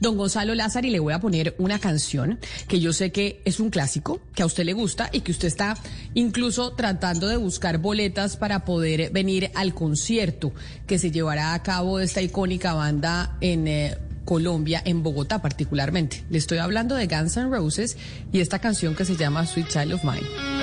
Don Gonzalo Lázaro, y le voy a poner una canción que yo sé que es un clásico, que a usted le gusta y que usted está incluso tratando de buscar boletas para poder venir al concierto que se llevará a cabo esta icónica banda en eh, Colombia, en Bogotá particularmente. Le estoy hablando de Guns N' Roses y esta canción que se llama Sweet Child of Mine.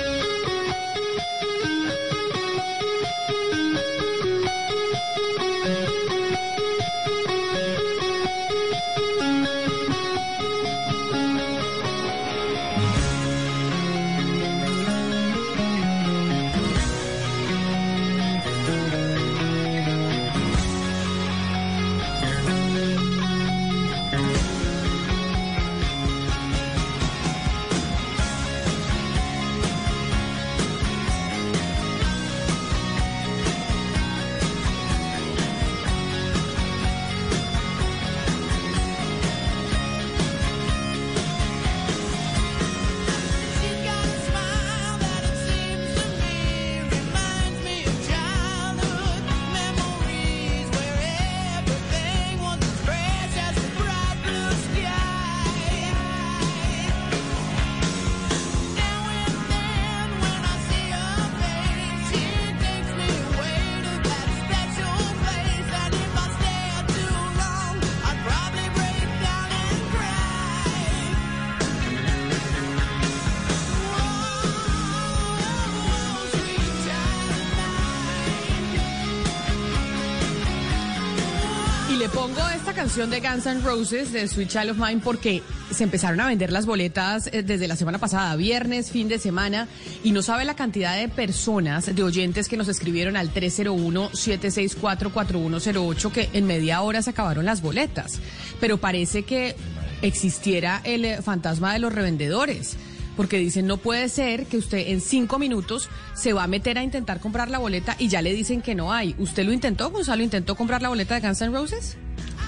Le pongo esta canción de Guns N' Roses de Sweet Child of Mine porque se empezaron a vender las boletas eh, desde la semana pasada, viernes, fin de semana, y no sabe la cantidad de personas, de oyentes que nos escribieron al 301-764-4108 que en media hora se acabaron las boletas. Pero parece que existiera el eh, fantasma de los revendedores. Porque dicen, no puede ser que usted en cinco minutos se va a meter a intentar comprar la boleta y ya le dicen que no hay. ¿Usted lo intentó, Gonzalo? ¿Intentó comprar la boleta de Guns N' Roses?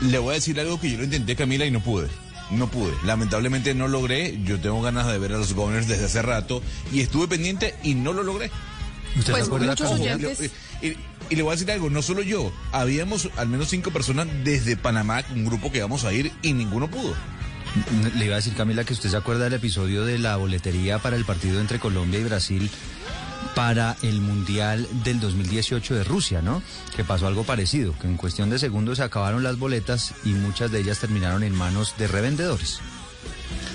Le voy a decir algo que yo lo intenté, Camila, y no pude. No pude. Lamentablemente no logré. Yo tengo ganas de ver a los Governors desde hace rato y estuve pendiente y no lo logré. ¿Usted Pues se acuerda muchos oyentes- Y, y- y le voy a decir algo, no solo yo, habíamos al menos cinco personas desde Panamá, un grupo que íbamos a ir y ninguno pudo. Le iba a decir, Camila, que usted se acuerda del episodio de la boletería para el partido entre Colombia y Brasil para el Mundial del 2018 de Rusia, ¿no? Que pasó algo parecido, que en cuestión de segundos se acabaron las boletas y muchas de ellas terminaron en manos de revendedores.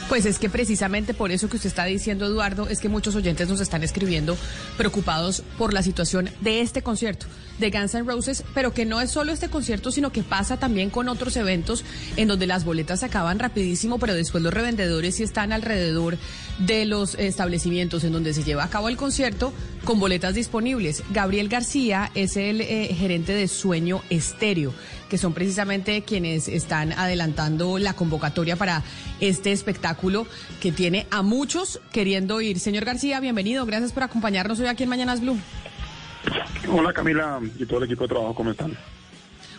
Pues es que precisamente por eso que usted está diciendo, Eduardo, es que muchos oyentes nos están escribiendo preocupados por la situación de este concierto de Guns N' Roses, pero que no es solo este concierto, sino que pasa también con otros eventos en donde las boletas se acaban rapidísimo, pero después los revendedores sí están alrededor de los establecimientos en donde se lleva a cabo el concierto con boletas disponibles. Gabriel García es el eh, gerente de Sueño Estéreo, que son precisamente quienes están adelantando la convocatoria para este espectáculo que tiene a muchos queriendo ir. Señor García, bienvenido. Gracias por acompañarnos hoy aquí en Mañanas Blue. Hola Camila y todo el equipo de trabajo, ¿cómo están?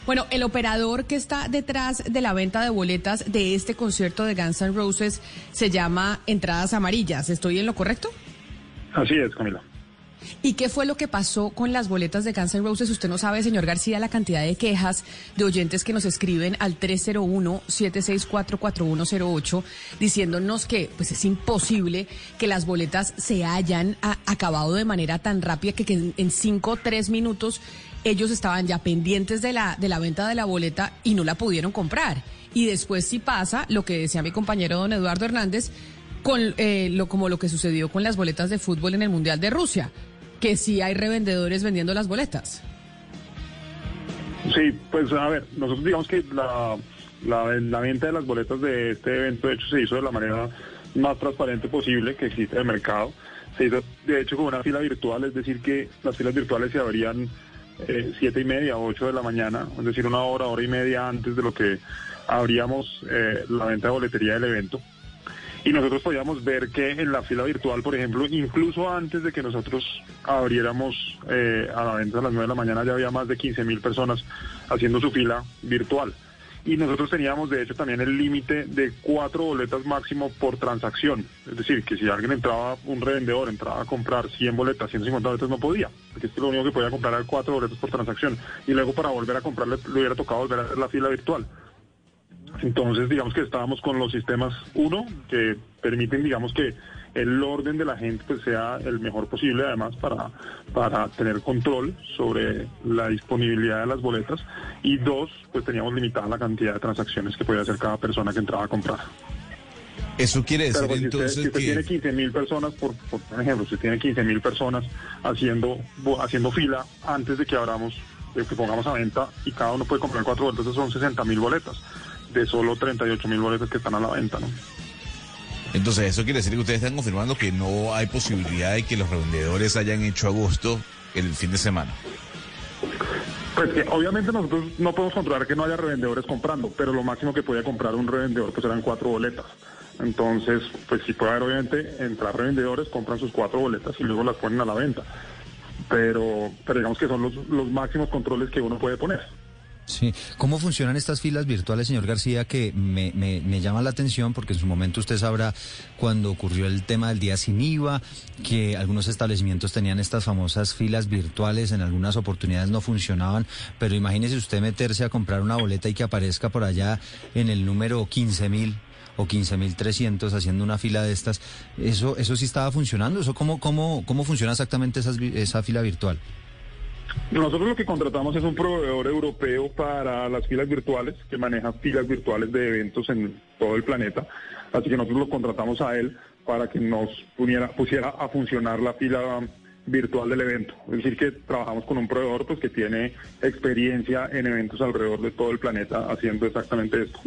Bueno, el operador que está detrás de la venta de boletas de este concierto de Guns N' Roses se llama Entradas Amarillas. ¿Estoy en lo correcto? Así es, Camila. ¿Y qué fue lo que pasó con las boletas de Guns N' Roses? Usted no sabe, señor García, la cantidad de quejas de oyentes que nos escriben al 301-764-4108 diciéndonos que pues es imposible que las boletas se hayan acabado de manera tan rápida que, en- cinco o tres minutos ellos estaban ya pendientes de la, de la venta de la boleta y no la pudieron comprar. Y después sí pasa lo que decía mi compañero don Eduardo Hernández, con eh, lo como lo que sucedió con las boletas de fútbol en el Mundial de Rusia, que sí hay revendedores vendiendo las boletas. Sí, pues a ver, nosotros digamos que la, la, venta de las boletas de este evento, de hecho, se hizo de la manera más transparente posible que existe en el mercado. Se hizo, de hecho, con una fila virtual, es decir, que las filas virtuales se abrían eh, siete y media, ocho de la mañana, es decir, una hora, hora y media antes de lo que abríamos eh, la venta de boletería del evento. Y nosotros podíamos ver que en la fila virtual, por ejemplo, incluso antes de que nosotros abriéramos eh, a la venta a las 9 de la mañana, ya había más de 15 mil personas haciendo su fila virtual. Y nosotros teníamos, de hecho, también el límite de cuatro boletas máximo por transacción. Es decir, que si alguien entraba, un revendedor entraba a comprar 100 boletas, 150 boletas, no podía. Porque es lo único que podía comprar era cuatro boletas por transacción. Y luego para volver a comprarle, le hubiera tocado volver a hacer la fila virtual. Entonces, digamos que estábamos con los sistemas, uno, que permiten, digamos que el orden de la gente pues, sea el mejor posible, además, para, para tener control sobre la disponibilidad de las boletas. Y dos, pues teníamos limitada la cantidad de transacciones que podía hacer cada persona que entraba a comprar. Eso quiere decir pues, si usted, entonces si usted que... tiene 15 mil personas, por, por, ejemplo, si tiene 15 mil personas haciendo, haciendo fila antes de que abramos, de que pongamos a venta y cada uno puede comprar cuatro boletas, son 60 mil boletas de solo 38 mil boletas que están a la venta, ¿no? Entonces, eso quiere decir que ustedes están confirmando que no hay posibilidad de que los revendedores hayan hecho agosto el fin de semana. Pues que obviamente nosotros no podemos controlar que no haya revendedores comprando, pero lo máximo que podía comprar un revendedor pues eran cuatro boletas. Entonces, pues sí puede haber obviamente entrar revendedores, compran sus cuatro boletas y luego las ponen a la venta. Pero, pero digamos que son los, los máximos controles que uno puede poner. Sí. ¿Cómo funcionan estas filas virtuales, señor García? Que me, me, me llama la atención porque en su momento usted sabrá cuando ocurrió el tema del día sin IVA, que algunos establecimientos tenían estas famosas filas virtuales, en algunas oportunidades no funcionaban, pero imagínese usted meterse a comprar una boleta y que aparezca por allá en el número 15 mil o 15.300 haciendo una fila de estas. ¿Eso eso sí estaba funcionando? ¿Eso cómo, cómo, cómo funciona exactamente esas vi- esa fila virtual? Nosotros lo que contratamos es un proveedor europeo para las filas virtuales, que maneja filas virtuales de eventos en todo el planeta. Así que nosotros lo contratamos a él para que nos pusiera, pusiera a funcionar la fila virtual del evento. Es decir, que trabajamos con un proveedor pues, que tiene experiencia en eventos alrededor de todo el planeta haciendo exactamente esto.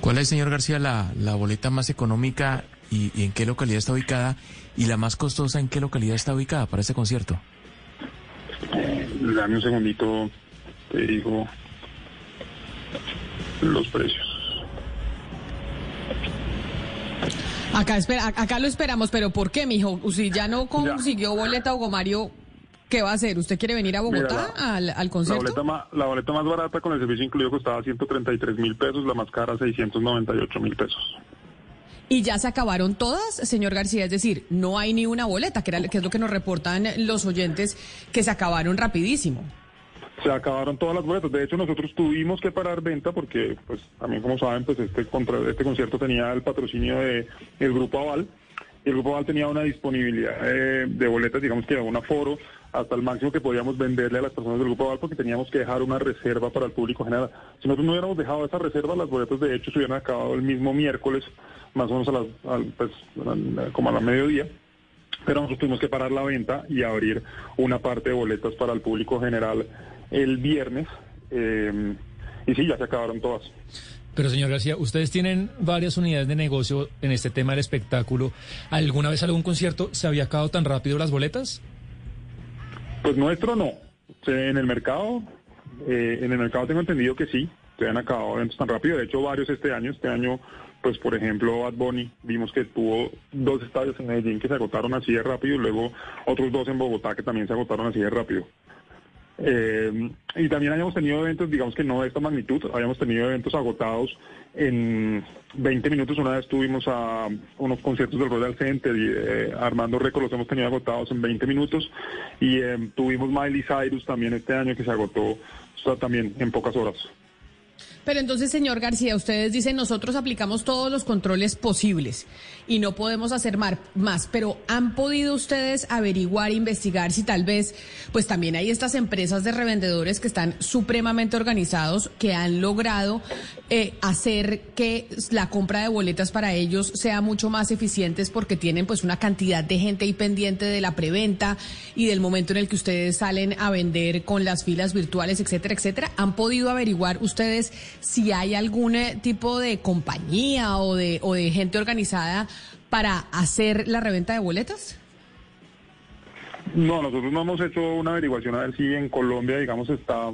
¿Cuál es, señor García, la, boleta más económica y, y en qué localidad está ubicada? Y la más costosa, ¿en qué localidad está ubicada para este concierto? Dame un segundito, te digo los precios. Acá, espera, acá lo esperamos, pero ¿por qué, mijo? Si ya no consiguió boleta Hugo Mario, ¿qué va a hacer? ¿Usted quiere venir a Bogotá Mira, la- al, al La concierto? boleta, más, la boleta más barata con el servicio incluido costaba 133 mil pesos, la más cara 698 mil pesos. Y ya se acabaron todas, señor García, es decir, no hay ni una boleta, que, era, que es lo que nos reportan los oyentes, que se acabaron rapidísimo. Se acabaron todas las boletas. De hecho, nosotros tuvimos que parar venta porque, pues, también como saben, pues este contra, este concierto tenía el patrocinio de el Grupo Aval. Y el Grupo Aval tenía una disponibilidad eh, de boletas, digamos que un aforo hasta el máximo que podíamos venderle a las personas del Grupo Aval porque teníamos que dejar una reserva para el público general. Si nosotros no hubiéramos dejado esa reserva, las boletas de hecho se hubieran acabado el mismo miércoles, más o menos a las, al, pues, como a la mediodía pero nosotros tuvimos que parar la venta y abrir una parte de boletas para el público general el viernes. eh, y sí, ya se acabaron todas. Pero señor García, ustedes tienen varias unidades de negocio en este tema del espectáculo. ¿Alguna vez algún concierto se había acabado tan rápido las boletas? Pues nuestro no. En el mercado, eh, en el mercado tengo entendido que sí, se han acabado eventos tan rápido. De hecho, varios este año. Este año, pues por ejemplo, Bad Bunny, vimos que tuvo dos estadios en Medellín que se agotaron así de rápido y luego otros dos en Bogotá que también se agotaron así de rápido. Eh, y también habíamos tenido eventos, digamos que no de esta magnitud, habíamos tenido eventos agotados en 20 minutos. Una vez tuvimos a unos conciertos del Royal Center y eh, Armando Reco los hemos tenido agotados en 20 minutos. Y eh, tuvimos Miley Cyrus también este año que se agotó también en pocas horas. Pero entonces, señor García, ustedes dicen nosotros aplicamos todos los controles posibles y no podemos hacer más, pero ¿han podido ustedes averiguar, investigar si tal vez, pues también hay estas empresas de revendedores que están supremamente organizados, que han logrado eh, hacer que la compra de boletas para ellos sea mucho más eficientes porque tienen pues una cantidad de gente ahí pendiente de la preventa y del momento en el que ustedes salen a vender con las filas virtuales, etcétera, etcétera? ¿Han podido averiguar ustedes si hay algún eh, tipo de compañía o de, o de gente organizada para hacer la reventa de boletas? No, nosotros no hemos hecho una averiguación a ver si en Colombia, digamos, está,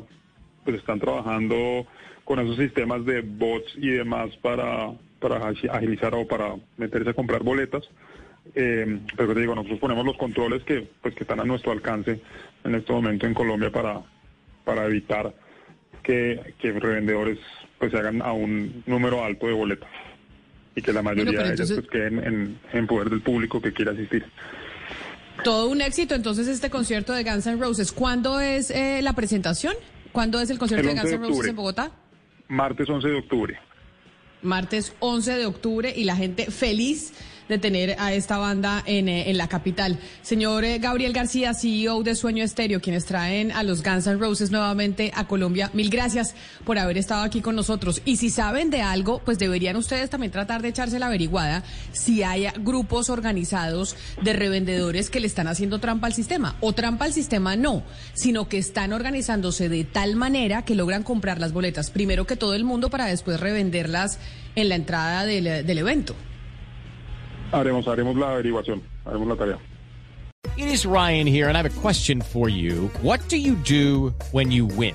pues están trabajando con esos sistemas de bots y demás para, para agi- agilizar o para meterse a comprar boletas. Eh, pero te digo, nosotros ponemos los controles que, pues, que están a nuestro alcance en este momento en Colombia para evitar que, que revendedores pues se hagan a un número alto de boletas y que la mayoría de ellas entonces- pues, queden en, en poder del público que quiera asistir. Todo un éxito, entonces, este concierto de Guns N' Roses. ¿Cuándo es eh, la presentación? ¿Cuándo es el concierto El de 11 Guns N' Roses en Bogotá? Martes 11 de octubre. Martes 11 de octubre y la gente feliz de tener a esta banda en, eh, la capital. Señor eh, Gabriel García, CEO de Sueño Estéreo, quienes traen a los Guns N' Roses nuevamente a Colombia, mil gracias por haber estado aquí con nosotros. Y si saben de algo, pues deberían ustedes también tratar de echarse la averiguada si hay grupos organizados de revendedores que le están haciendo trampa al sistema. O trampa al sistema no, sino que están organizándose de tal manera que logran comprar las boletas primero que todo el mundo para después revenderlas en la entrada del, del evento. Haremos, haremos la averiguación, haremos la tarea. It is Ryan here, and I have a question for you. What do you do when you win?